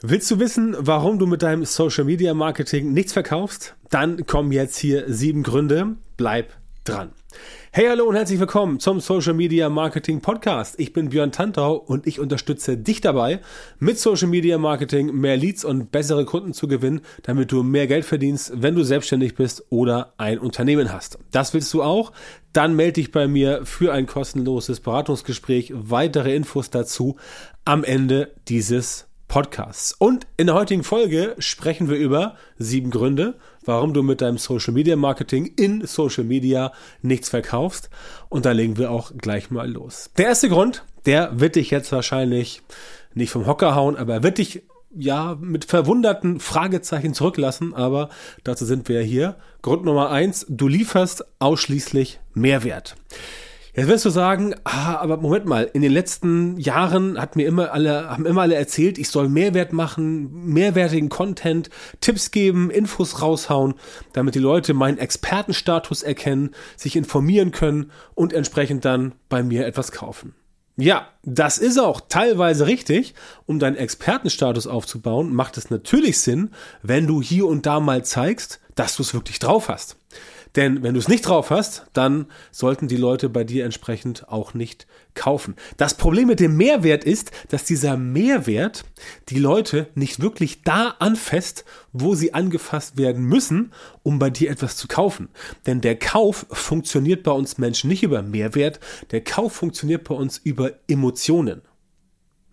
Willst du wissen, warum du mit deinem Social Media Marketing nichts verkaufst? Dann kommen jetzt hier sieben Gründe. Bleib dran. Hey, hallo und herzlich willkommen zum Social Media Marketing Podcast. Ich bin Björn Tantau und ich unterstütze dich dabei, mit Social Media Marketing mehr Leads und bessere Kunden zu gewinnen, damit du mehr Geld verdienst, wenn du selbstständig bist oder ein Unternehmen hast. Das willst du auch? Dann melde dich bei mir für ein kostenloses Beratungsgespräch. Weitere Infos dazu am Ende dieses Podcasts. Und in der heutigen Folge sprechen wir über sieben Gründe, warum du mit deinem Social Media Marketing in Social Media nichts verkaufst. Und da legen wir auch gleich mal los. Der erste Grund, der wird dich jetzt wahrscheinlich nicht vom Hocker hauen, aber er wird dich ja mit verwunderten Fragezeichen zurücklassen, aber dazu sind wir ja hier. Grund Nummer eins, du lieferst ausschließlich Mehrwert. Jetzt wirst du sagen, ah, aber Moment mal, in den letzten Jahren hat mir immer alle, haben immer alle erzählt, ich soll Mehrwert machen, mehrwertigen Content, Tipps geben, Infos raushauen, damit die Leute meinen Expertenstatus erkennen, sich informieren können und entsprechend dann bei mir etwas kaufen. Ja, das ist auch teilweise richtig. Um deinen Expertenstatus aufzubauen, macht es natürlich Sinn, wenn du hier und da mal zeigst, dass du es wirklich drauf hast. Denn wenn du es nicht drauf hast, dann sollten die Leute bei dir entsprechend auch nicht kaufen. Das Problem mit dem Mehrwert ist, dass dieser Mehrwert die Leute nicht wirklich da anfasst, wo sie angefasst werden müssen, um bei dir etwas zu kaufen. Denn der Kauf funktioniert bei uns Menschen nicht über Mehrwert, der Kauf funktioniert bei uns über Emotionen.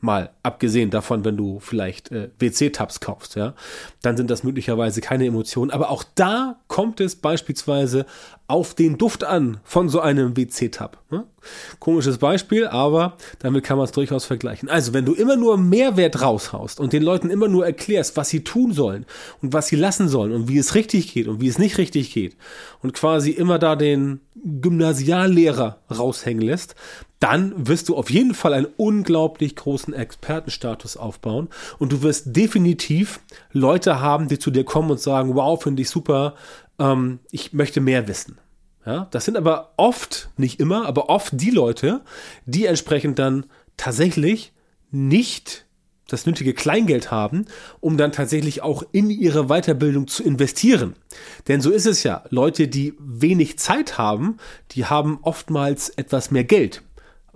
Mal abgesehen davon, wenn du vielleicht äh, WC-Tabs kaufst, ja, dann sind das möglicherweise keine Emotionen. Aber auch da kommt es beispielsweise auf den Duft an von so einem WC-Tab. Ne? Komisches Beispiel, aber damit kann man es durchaus vergleichen. Also, wenn du immer nur Mehrwert raushaust und den Leuten immer nur erklärst, was sie tun sollen und was sie lassen sollen und wie es richtig geht und wie es nicht richtig geht und quasi immer da den Gymnasiallehrer raushängen lässt, dann wirst du auf jeden Fall einen unglaublich großen Expertenstatus aufbauen und du wirst definitiv Leute haben, die zu dir kommen und sagen, wow, finde ich super, ähm, ich möchte mehr wissen. Ja, das sind aber oft, nicht immer, aber oft die Leute, die entsprechend dann tatsächlich nicht das nötige Kleingeld haben, um dann tatsächlich auch in ihre Weiterbildung zu investieren. Denn so ist es ja. Leute, die wenig Zeit haben, die haben oftmals etwas mehr Geld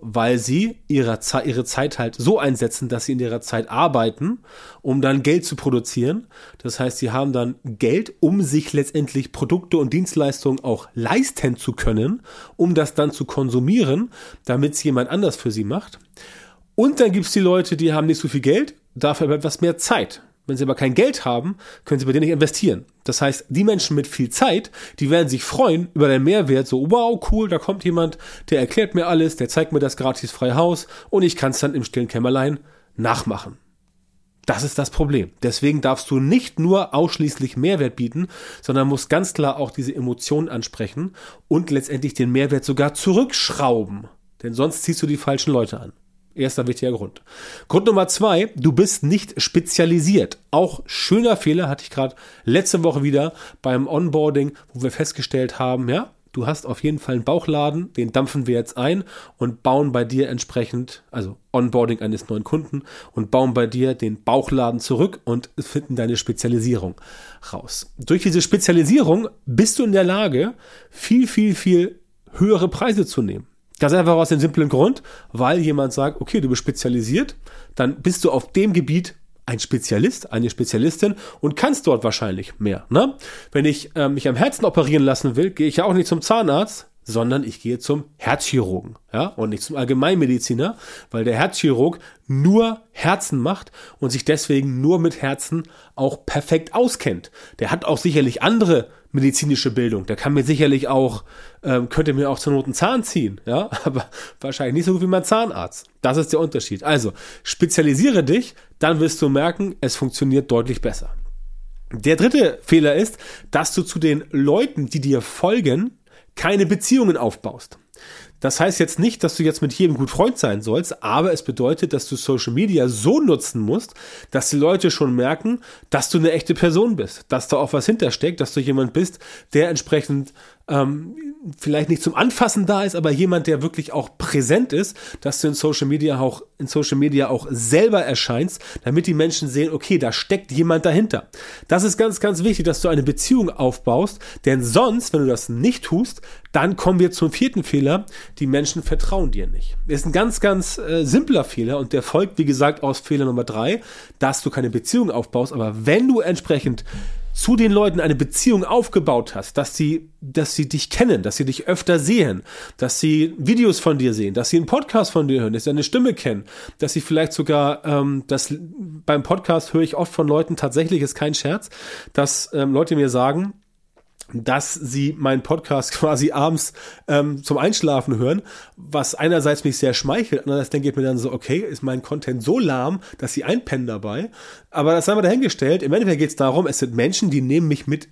weil sie ihre, ihre Zeit halt so einsetzen, dass sie in ihrer Zeit arbeiten, um dann Geld zu produzieren. Das heißt, sie haben dann Geld, um sich letztendlich Produkte und Dienstleistungen auch leisten zu können, um das dann zu konsumieren, damit es jemand anders für sie macht. Und dann gibt es die Leute, die haben nicht so viel Geld, dafür aber etwas mehr Zeit. Wenn sie aber kein Geld haben, können sie bei dir nicht investieren. Das heißt, die Menschen mit viel Zeit, die werden sich freuen über den Mehrwert. So, wow, cool, da kommt jemand, der erklärt mir alles, der zeigt mir das gratis freie Haus und ich kann es dann im stillen Kämmerlein nachmachen. Das ist das Problem. Deswegen darfst du nicht nur ausschließlich Mehrwert bieten, sondern musst ganz klar auch diese Emotionen ansprechen und letztendlich den Mehrwert sogar zurückschrauben. Denn sonst ziehst du die falschen Leute an. Erster wichtiger Grund. Grund Nummer zwei, du bist nicht spezialisiert. Auch schöner Fehler hatte ich gerade letzte Woche wieder beim Onboarding, wo wir festgestellt haben, ja, du hast auf jeden Fall einen Bauchladen, den dampfen wir jetzt ein und bauen bei dir entsprechend, also Onboarding eines neuen Kunden und bauen bei dir den Bauchladen zurück und finden deine Spezialisierung raus. Durch diese Spezialisierung bist du in der Lage, viel, viel, viel höhere Preise zu nehmen. Ganz einfach aus dem simplen Grund, weil jemand sagt, okay, du bist spezialisiert, dann bist du auf dem Gebiet ein Spezialist, eine Spezialistin und kannst dort wahrscheinlich mehr. Ne? Wenn ich äh, mich am Herzen operieren lassen will, gehe ich ja auch nicht zum Zahnarzt, sondern ich gehe zum Herzchirurgen, ja, und nicht zum Allgemeinmediziner, weil der Herzchirurg nur Herzen macht und sich deswegen nur mit Herzen auch perfekt auskennt. Der hat auch sicherlich andere medizinische Bildung. Der kann mir sicherlich auch, ähm, könnte mir auch zur Not einen Zahn ziehen, ja, aber wahrscheinlich nicht so gut wie mein Zahnarzt. Das ist der Unterschied. Also, spezialisiere dich, dann wirst du merken, es funktioniert deutlich besser. Der dritte Fehler ist, dass du zu den Leuten, die dir folgen, keine Beziehungen aufbaust. Das heißt jetzt nicht, dass du jetzt mit jedem gut Freund sein sollst, aber es bedeutet, dass du Social Media so nutzen musst, dass die Leute schon merken, dass du eine echte Person bist, dass da auch was hintersteckt, dass du jemand bist, der entsprechend ähm, vielleicht nicht zum Anfassen da ist, aber jemand, der wirklich auch präsent ist, dass du in Social Media auch in Social Media auch selber erscheinst, damit die Menschen sehen, okay, da steckt jemand dahinter. Das ist ganz, ganz wichtig, dass du eine Beziehung aufbaust, denn sonst, wenn du das nicht tust, dann kommen wir zum vierten Fehler. Die Menschen vertrauen dir nicht. Ist ein ganz, ganz äh, simpler Fehler und der folgt, wie gesagt, aus Fehler Nummer drei, dass du keine Beziehung aufbaust. Aber wenn du entsprechend zu den Leuten eine Beziehung aufgebaut hast, dass sie, dass sie dich kennen, dass sie dich öfter sehen, dass sie Videos von dir sehen, dass sie einen Podcast von dir hören, dass sie deine Stimme kennen, dass sie vielleicht sogar, ähm, das beim Podcast höre ich oft von Leuten, tatsächlich ist kein Scherz, dass ähm, Leute mir sagen, dass sie meinen Podcast quasi abends ähm, zum Einschlafen hören, was einerseits mich sehr schmeichelt, andererseits denke ich mir dann so, okay, ist mein Content so lahm, dass sie einpennen dabei. Aber das haben wir dahingestellt. Im Endeffekt geht es darum, es sind Menschen, die nehmen mich mit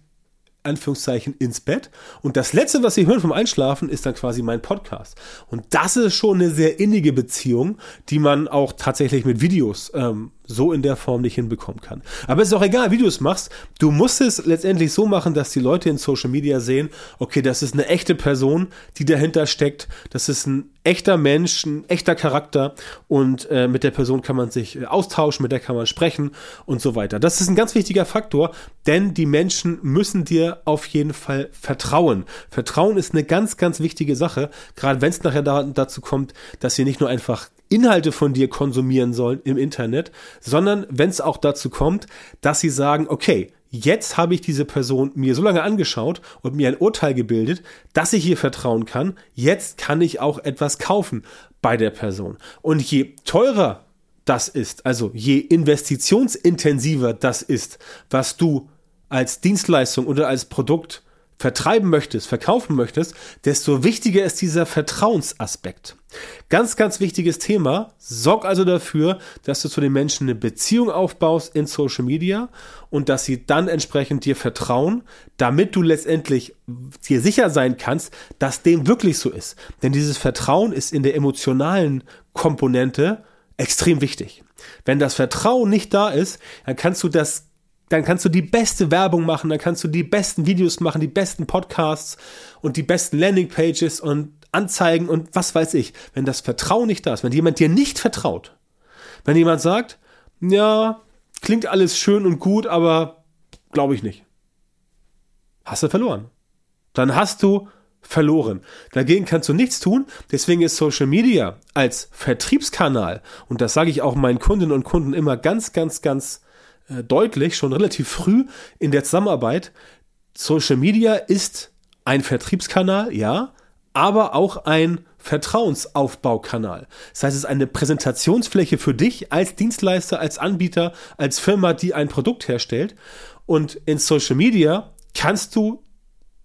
Anführungszeichen ins Bett. Und das Letzte, was sie hören vom Einschlafen, ist dann quasi mein Podcast. Und das ist schon eine sehr innige Beziehung, die man auch tatsächlich mit Videos ähm, so in der Form nicht hinbekommen kann. Aber es ist auch egal, wie du es machst. Du musst es letztendlich so machen, dass die Leute in Social Media sehen, okay, das ist eine echte Person, die dahinter steckt. Das ist ein echter Mensch, ein echter Charakter und äh, mit der Person kann man sich äh, austauschen, mit der kann man sprechen und so weiter. Das ist ein ganz wichtiger Faktor, denn die Menschen müssen dir auf jeden Fall vertrauen. Vertrauen ist eine ganz, ganz wichtige Sache, gerade wenn es nachher da, dazu kommt, dass sie nicht nur einfach Inhalte von dir konsumieren sollen im Internet, sondern wenn es auch dazu kommt, dass sie sagen, okay, jetzt habe ich diese Person mir so lange angeschaut und mir ein Urteil gebildet, dass ich ihr vertrauen kann, jetzt kann ich auch etwas kaufen bei der Person. Und je teurer das ist, also je investitionsintensiver das ist, was du als Dienstleistung oder als Produkt vertreiben möchtest, verkaufen möchtest, desto wichtiger ist dieser Vertrauensaspekt. Ganz, ganz wichtiges Thema. Sorg also dafür, dass du zu den Menschen eine Beziehung aufbaust in Social Media und dass sie dann entsprechend dir vertrauen, damit du letztendlich dir sicher sein kannst, dass dem wirklich so ist. Denn dieses Vertrauen ist in der emotionalen Komponente extrem wichtig. Wenn das Vertrauen nicht da ist, dann kannst du das dann kannst du die beste Werbung machen, dann kannst du die besten Videos machen, die besten Podcasts und die besten Landingpages und Anzeigen und was weiß ich. Wenn das Vertrauen nicht da ist, wenn jemand dir nicht vertraut, wenn jemand sagt, ja, klingt alles schön und gut, aber glaube ich nicht. Hast du verloren. Dann hast du verloren. Dagegen kannst du nichts tun. Deswegen ist Social Media als Vertriebskanal, und das sage ich auch meinen Kundinnen und Kunden immer ganz, ganz, ganz äh, deutlich, schon relativ früh in der Zusammenarbeit, Social Media ist ein Vertriebskanal, ja, aber auch ein Vertrauensaufbaukanal. Das heißt, es ist eine Präsentationsfläche für dich als Dienstleister, als Anbieter, als Firma, die ein Produkt herstellt. Und in Social Media kannst du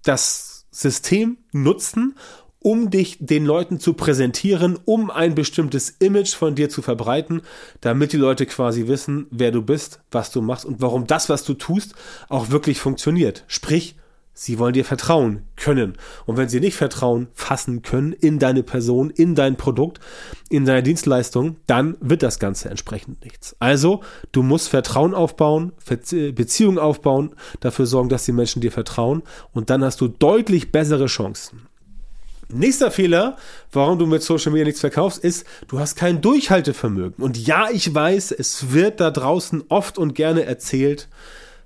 das System nutzen, um dich den Leuten zu präsentieren, um ein bestimmtes Image von dir zu verbreiten, damit die Leute quasi wissen, wer du bist, was du machst und warum das, was du tust, auch wirklich funktioniert. Sprich, sie wollen dir vertrauen können. Und wenn sie nicht vertrauen, fassen können in deine Person, in dein Produkt, in deine Dienstleistung, dann wird das Ganze entsprechend nichts. Also, du musst Vertrauen aufbauen, Beziehungen aufbauen, dafür sorgen, dass die Menschen dir vertrauen und dann hast du deutlich bessere Chancen. Nächster Fehler, warum du mit Social Media nichts verkaufst, ist, du hast kein Durchhaltevermögen. Und ja, ich weiß, es wird da draußen oft und gerne erzählt,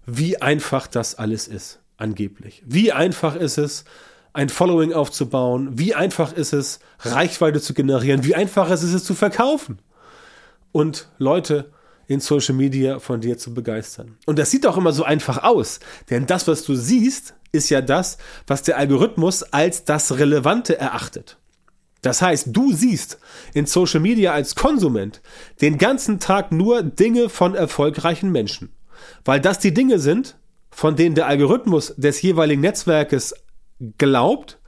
wie einfach das alles ist, angeblich. Wie einfach ist es, ein Following aufzubauen? Wie einfach ist es, Reichweite zu generieren? Wie einfach ist es, es zu verkaufen? Und Leute in Social Media von dir zu begeistern. Und das sieht auch immer so einfach aus, denn das, was du siehst, ist ja das, was der Algorithmus als das Relevante erachtet. Das heißt, du siehst in Social Media als Konsument den ganzen Tag nur Dinge von erfolgreichen Menschen, weil das die Dinge sind, von denen der Algorithmus des jeweiligen Netzwerkes glaubt,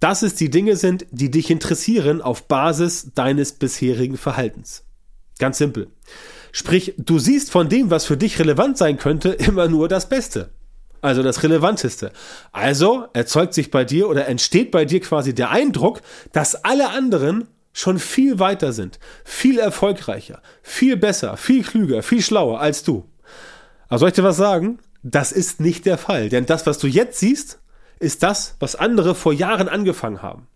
dass es die Dinge sind, die dich interessieren auf Basis deines bisherigen Verhaltens. Ganz simpel. Sprich, du siehst von dem, was für dich relevant sein könnte, immer nur das Beste. Also das Relevanteste. Also erzeugt sich bei dir oder entsteht bei dir quasi der Eindruck, dass alle anderen schon viel weiter sind, viel erfolgreicher, viel besser, viel klüger, viel schlauer als du. Aber soll ich dir was sagen? Das ist nicht der Fall, denn das, was du jetzt siehst, ist das, was andere vor Jahren angefangen haben.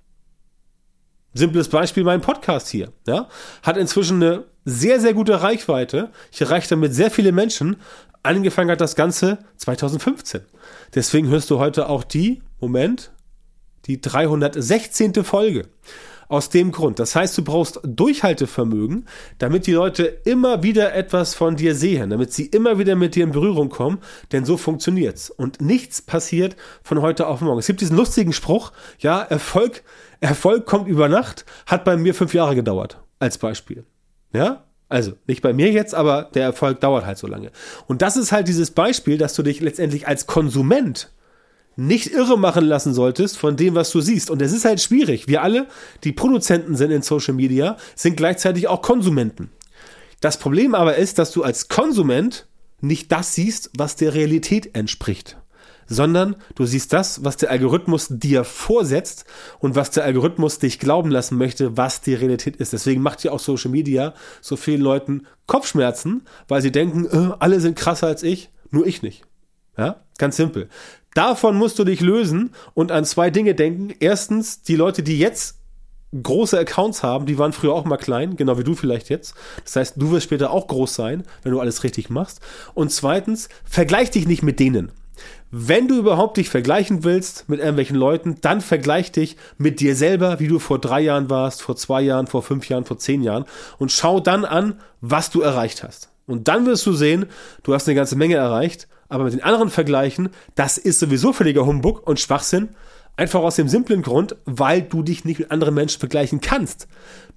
Simples Beispiel, mein Podcast hier, ja, hat inzwischen eine sehr, sehr gute Reichweite. Ich erreiche damit sehr viele Menschen. Angefangen hat das Ganze 2015. Deswegen hörst du heute auch die, Moment, die 316. Folge. Aus dem Grund. Das heißt, du brauchst Durchhaltevermögen, damit die Leute immer wieder etwas von dir sehen, damit sie immer wieder mit dir in Berührung kommen, denn so funktioniert's. Und nichts passiert von heute auf morgen. Es gibt diesen lustigen Spruch, ja, Erfolg, Erfolg kommt über Nacht, hat bei mir fünf Jahre gedauert, als Beispiel. Ja? Also nicht bei mir jetzt, aber der Erfolg dauert halt so lange. Und das ist halt dieses Beispiel, dass du dich letztendlich als Konsument nicht irre machen lassen solltest von dem, was du siehst. Und es ist halt schwierig. Wir alle, die Produzenten sind in Social Media, sind gleichzeitig auch Konsumenten. Das Problem aber ist, dass du als Konsument nicht das siehst, was der Realität entspricht sondern du siehst das, was der Algorithmus dir vorsetzt und was der Algorithmus dich glauben lassen möchte, was die Realität ist. Deswegen macht ja auch Social Media so vielen Leuten Kopfschmerzen, weil sie denken, äh, alle sind krasser als ich, nur ich nicht. Ja, ganz simpel. Davon musst du dich lösen und an zwei Dinge denken. Erstens, die Leute, die jetzt große Accounts haben, die waren früher auch mal klein, genau wie du vielleicht jetzt. Das heißt, du wirst später auch groß sein, wenn du alles richtig machst. Und zweitens, vergleich dich nicht mit denen. Wenn du überhaupt dich vergleichen willst mit irgendwelchen Leuten, dann vergleich dich mit dir selber, wie du vor drei Jahren warst, vor zwei Jahren, vor fünf Jahren, vor zehn Jahren und schau dann an, was du erreicht hast. Und dann wirst du sehen, du hast eine ganze Menge erreicht, aber mit den anderen vergleichen, das ist sowieso völliger Humbug und Schwachsinn. Einfach aus dem simplen Grund, weil du dich nicht mit anderen Menschen vergleichen kannst.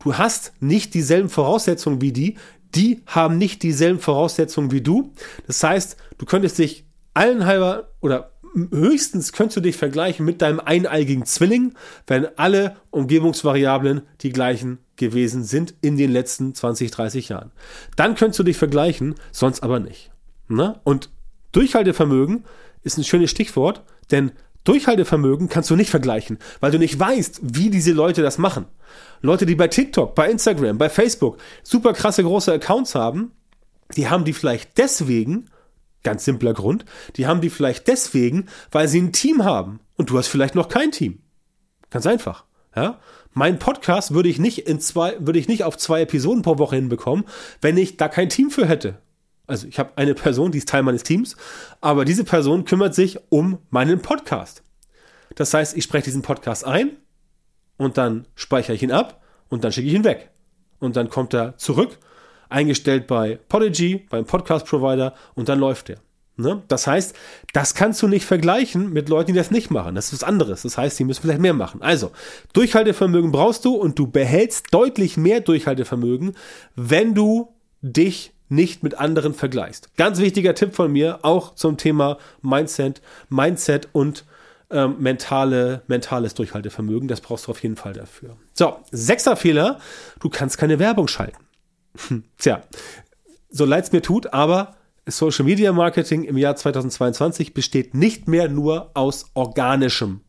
Du hast nicht dieselben Voraussetzungen wie die, die haben nicht dieselben Voraussetzungen wie du. Das heißt, du könntest dich allen halber oder höchstens könntest du dich vergleichen mit deinem eineigigen Zwilling, wenn alle Umgebungsvariablen die gleichen gewesen sind in den letzten 20, 30 Jahren. Dann könntest du dich vergleichen, sonst aber nicht. Ne? Und Durchhaltevermögen ist ein schönes Stichwort, denn Durchhaltevermögen kannst du nicht vergleichen, weil du nicht weißt, wie diese Leute das machen. Leute, die bei TikTok, bei Instagram, bei Facebook super krasse große Accounts haben, die haben die vielleicht deswegen, Ganz simpler Grund. Die haben die vielleicht deswegen, weil sie ein Team haben. Und du hast vielleicht noch kein Team. Ganz einfach. Ja? Mein Podcast würde ich nicht in zwei, würde ich nicht auf zwei Episoden pro Woche hinbekommen, wenn ich da kein Team für hätte. Also ich habe eine Person, die ist Teil meines Teams, aber diese Person kümmert sich um meinen Podcast. Das heißt, ich spreche diesen Podcast ein und dann speichere ich ihn ab und dann schicke ich ihn weg. Und dann kommt er zurück eingestellt bei Podigy, beim Podcast-Provider und dann läuft der. Ne? Das heißt, das kannst du nicht vergleichen mit Leuten, die das nicht machen. Das ist was anderes. Das heißt, die müssen vielleicht mehr machen. Also, Durchhaltevermögen brauchst du und du behältst deutlich mehr Durchhaltevermögen, wenn du dich nicht mit anderen vergleichst. Ganz wichtiger Tipp von mir, auch zum Thema Mindset, Mindset und ähm, mentale, mentales Durchhaltevermögen. Das brauchst du auf jeden Fall dafür. So, sechster Fehler, du kannst keine Werbung schalten. Tja, so leid es mir tut, aber Social Media Marketing im Jahr 2022 besteht nicht mehr nur aus organischem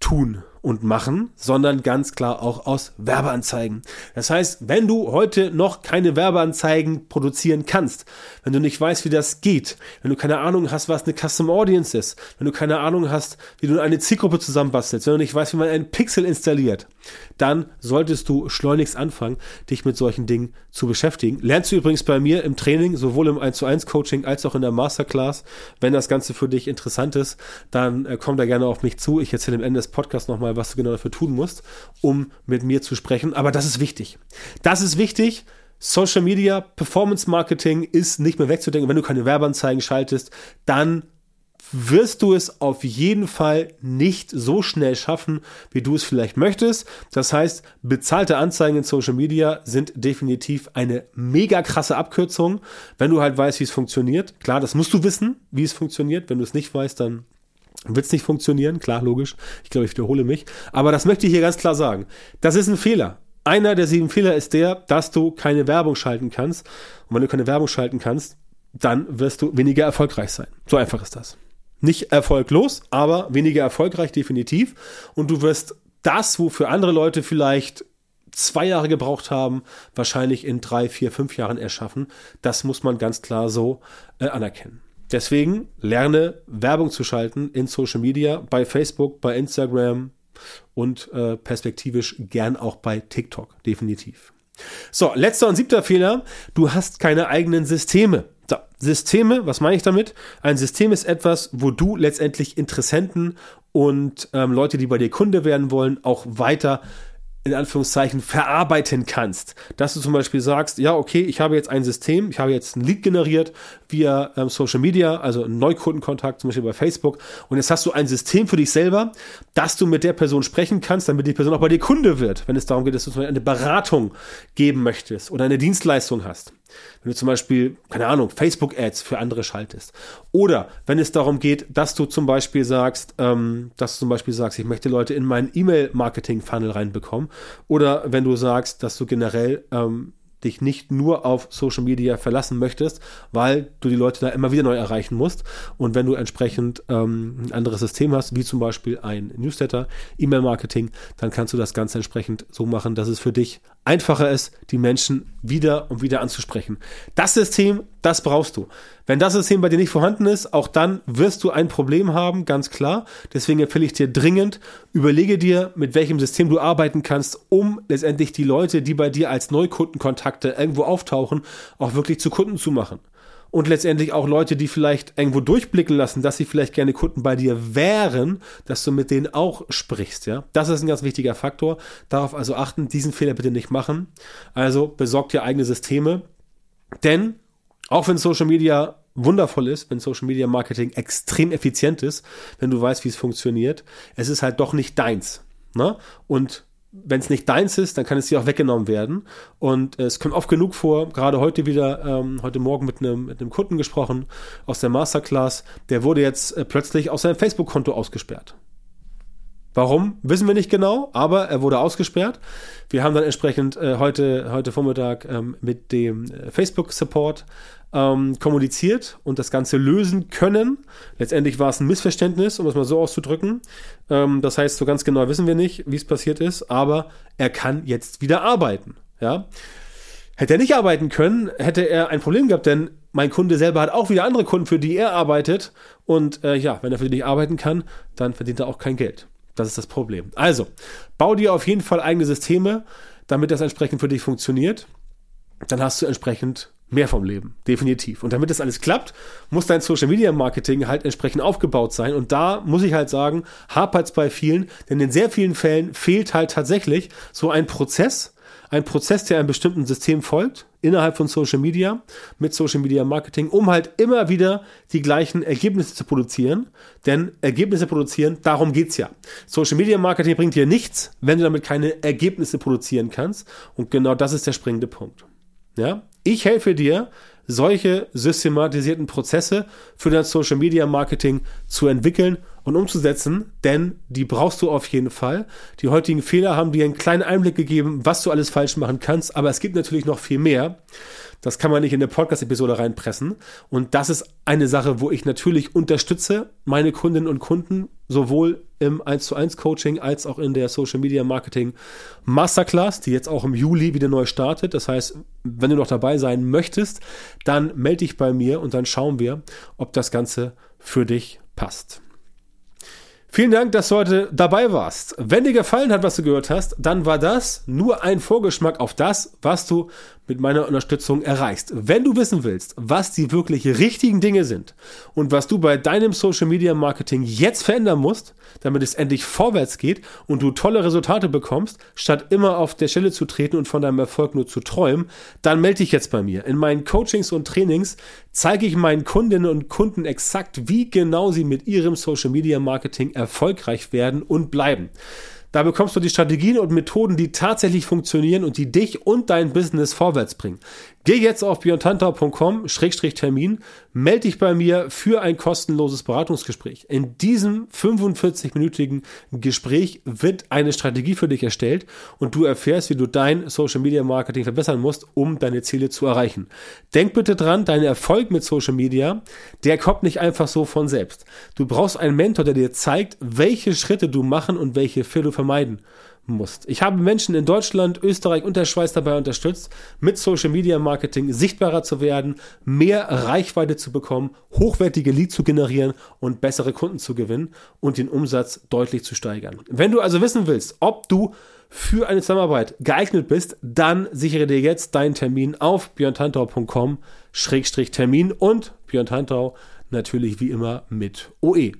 Tun und machen, sondern ganz klar auch aus Werbeanzeigen. Das heißt, wenn du heute noch keine Werbeanzeigen produzieren kannst, wenn du nicht weißt, wie das geht, wenn du keine Ahnung hast, was eine Custom Audience ist, wenn du keine Ahnung hast, wie du eine Zielgruppe zusammenbastelst, wenn du nicht weißt, wie man einen Pixel installiert, dann solltest du schleunigst anfangen, dich mit solchen Dingen zu beschäftigen. Lernst du übrigens bei mir im Training, sowohl im 1 zu 1 Coaching als auch in der Masterclass. Wenn das Ganze für dich interessant ist, dann äh, komm da gerne auf mich zu. Ich erzähle am Ende des Podcasts nochmal, was du genau dafür tun musst, um mit mir zu sprechen. Aber das ist wichtig. Das ist wichtig. Social Media, Performance Marketing ist nicht mehr wegzudenken. Wenn du keine Werbeanzeigen schaltest, dann wirst du es auf jeden Fall nicht so schnell schaffen, wie du es vielleicht möchtest. Das heißt, bezahlte Anzeigen in Social Media sind definitiv eine mega krasse Abkürzung, wenn du halt weißt, wie es funktioniert. Klar, das musst du wissen, wie es funktioniert. Wenn du es nicht weißt, dann wird es nicht funktionieren. Klar, logisch. Ich glaube, ich wiederhole mich. Aber das möchte ich hier ganz klar sagen. Das ist ein Fehler. Einer der sieben Fehler ist der, dass du keine Werbung schalten kannst. Und wenn du keine Werbung schalten kannst, dann wirst du weniger erfolgreich sein. So einfach ist das. Nicht erfolglos, aber weniger erfolgreich definitiv. Und du wirst das, wofür andere Leute vielleicht zwei Jahre gebraucht haben, wahrscheinlich in drei, vier, fünf Jahren erschaffen. Das muss man ganz klar so äh, anerkennen. Deswegen lerne Werbung zu schalten in Social Media, bei Facebook, bei Instagram und äh, perspektivisch gern auch bei TikTok, definitiv. So, letzter und siebter Fehler, du hast keine eigenen Systeme. So, Systeme, was meine ich damit? Ein System ist etwas, wo du letztendlich Interessenten und ähm, Leute, die bei dir Kunde werden wollen, auch weiter in Anführungszeichen verarbeiten kannst. Dass du zum Beispiel sagst, ja, okay, ich habe jetzt ein System, ich habe jetzt ein Lead generiert via ähm, Social Media, also einen Neukundenkontakt, zum Beispiel bei Facebook. Und jetzt hast du ein System für dich selber, dass du mit der Person sprechen kannst, damit die Person auch bei dir Kunde wird, wenn es darum geht, dass du zum Beispiel eine Beratung geben möchtest oder eine Dienstleistung hast. Wenn du zum Beispiel, keine Ahnung, Facebook-Ads für andere schaltest. Oder wenn es darum geht, dass du zum Beispiel sagst, ähm, dass du zum Beispiel sagst, ich möchte Leute in meinen E-Mail-Marketing-Funnel reinbekommen. Oder wenn du sagst, dass du generell ähm, dich nicht nur auf Social Media verlassen möchtest, weil du die Leute da immer wieder neu erreichen musst. Und wenn du entsprechend ähm, ein anderes System hast, wie zum Beispiel ein Newsletter, E-Mail-Marketing, dann kannst du das Ganze entsprechend so machen, dass es für dich einfacher ist, die Menschen wieder und wieder anzusprechen. Das System, das brauchst du. Wenn das System bei dir nicht vorhanden ist, auch dann wirst du ein Problem haben, ganz klar. Deswegen empfehle ich dir dringend, überlege dir, mit welchem System du arbeiten kannst, um letztendlich die Leute, die bei dir als Neukundenkontakte irgendwo auftauchen, auch wirklich zu Kunden zu machen und letztendlich auch Leute, die vielleicht irgendwo durchblicken lassen, dass sie vielleicht gerne Kunden bei dir wären, dass du mit denen auch sprichst, ja. Das ist ein ganz wichtiger Faktor. Darauf also achten, diesen Fehler bitte nicht machen. Also besorgt dir eigene Systeme, denn auch wenn Social Media wundervoll ist, wenn Social Media Marketing extrem effizient ist, wenn du weißt, wie es funktioniert, es ist halt doch nicht deins. Ne? Und wenn es nicht deins ist, dann kann es dir auch weggenommen werden. Und es kommt oft genug vor, gerade heute wieder, ähm, heute Morgen mit einem, mit Kunden gesprochen aus der Masterclass, der wurde jetzt äh, plötzlich aus seinem Facebook-Konto ausgesperrt. Warum, wissen wir nicht genau, aber er wurde ausgesperrt. Wir haben dann entsprechend äh, heute, heute Vormittag ähm, mit dem äh, Facebook-Support ähm, kommuniziert und das Ganze lösen können. Letztendlich war es ein Missverständnis, um es mal so auszudrücken. Ähm, das heißt, so ganz genau wissen wir nicht, wie es passiert ist, aber er kann jetzt wieder arbeiten. Ja. Hätte er nicht arbeiten können, hätte er ein Problem gehabt, denn mein Kunde selber hat auch wieder andere Kunden, für die er arbeitet. Und äh, ja, wenn er für die nicht arbeiten kann, dann verdient er auch kein Geld. Das ist das Problem. Also, bau dir auf jeden Fall eigene Systeme, damit das entsprechend für dich funktioniert. Dann hast du entsprechend mehr vom Leben, definitiv. Und damit das alles klappt, muss dein Social Media Marketing halt entsprechend aufgebaut sein. Und da muss ich halt sagen, hapert es bei vielen, denn in sehr vielen Fällen fehlt halt tatsächlich so ein Prozess, ein Prozess, der einem bestimmten System folgt, innerhalb von Social Media, mit Social Media Marketing, um halt immer wieder die gleichen Ergebnisse zu produzieren. Denn Ergebnisse produzieren, darum geht's ja. Social Media Marketing bringt dir nichts, wenn du damit keine Ergebnisse produzieren kannst. Und genau das ist der springende Punkt. Ja? Ich helfe dir, solche systematisierten Prozesse für dein Social Media Marketing zu entwickeln und umzusetzen, denn die brauchst du auf jeden Fall. Die heutigen Fehler haben dir einen kleinen Einblick gegeben, was du alles falsch machen kannst, aber es gibt natürlich noch viel mehr. Das kann man nicht in eine Podcast-Episode reinpressen. Und das ist eine Sache, wo ich natürlich unterstütze meine Kundinnen und Kunden sowohl im 1 zu 1 Coaching als auch in der Social Media Marketing Masterclass, die jetzt auch im Juli wieder neu startet. Das heißt, wenn du noch dabei sein möchtest, dann melde dich bei mir und dann schauen wir, ob das Ganze für dich passt. Vielen Dank, dass du heute dabei warst. Wenn dir gefallen hat, was du gehört hast, dann war das nur ein Vorgeschmack auf das, was du mit meiner Unterstützung erreichst. Wenn du wissen willst, was die wirklich richtigen Dinge sind und was du bei deinem Social Media Marketing jetzt verändern musst, damit es endlich vorwärts geht und du tolle Resultate bekommst, statt immer auf der Stelle zu treten und von deinem Erfolg nur zu träumen, dann melde dich jetzt bei mir. In meinen Coachings und Trainings zeige ich meinen Kundinnen und Kunden exakt, wie genau sie mit ihrem Social Media Marketing erfolgreich werden und bleiben. Da bekommst du die Strategien und Methoden, die tatsächlich funktionieren und die dich und dein Business vorwärts bringen. Geh jetzt auf björntantau.com-termin, melde dich bei mir für ein kostenloses Beratungsgespräch. In diesem 45-minütigen Gespräch wird eine Strategie für dich erstellt und du erfährst, wie du dein Social Media Marketing verbessern musst, um deine Ziele zu erreichen. Denk bitte dran, dein Erfolg mit Social Media, der kommt nicht einfach so von selbst. Du brauchst einen Mentor, der dir zeigt, welche Schritte du machen und welche Fehler du vermeiden musst. Ich habe Menschen in Deutschland, Österreich und der Schweiz dabei unterstützt, mit Social Media Marketing sichtbarer zu werden, mehr Reichweite zu bekommen, hochwertige Leads zu generieren und bessere Kunden zu gewinnen und den Umsatz deutlich zu steigern. Wenn du also wissen willst, ob du für eine Zusammenarbeit geeignet bist, dann sichere dir jetzt deinen Termin auf björntantau.com-termin und Björn Tantau natürlich wie immer mit OE.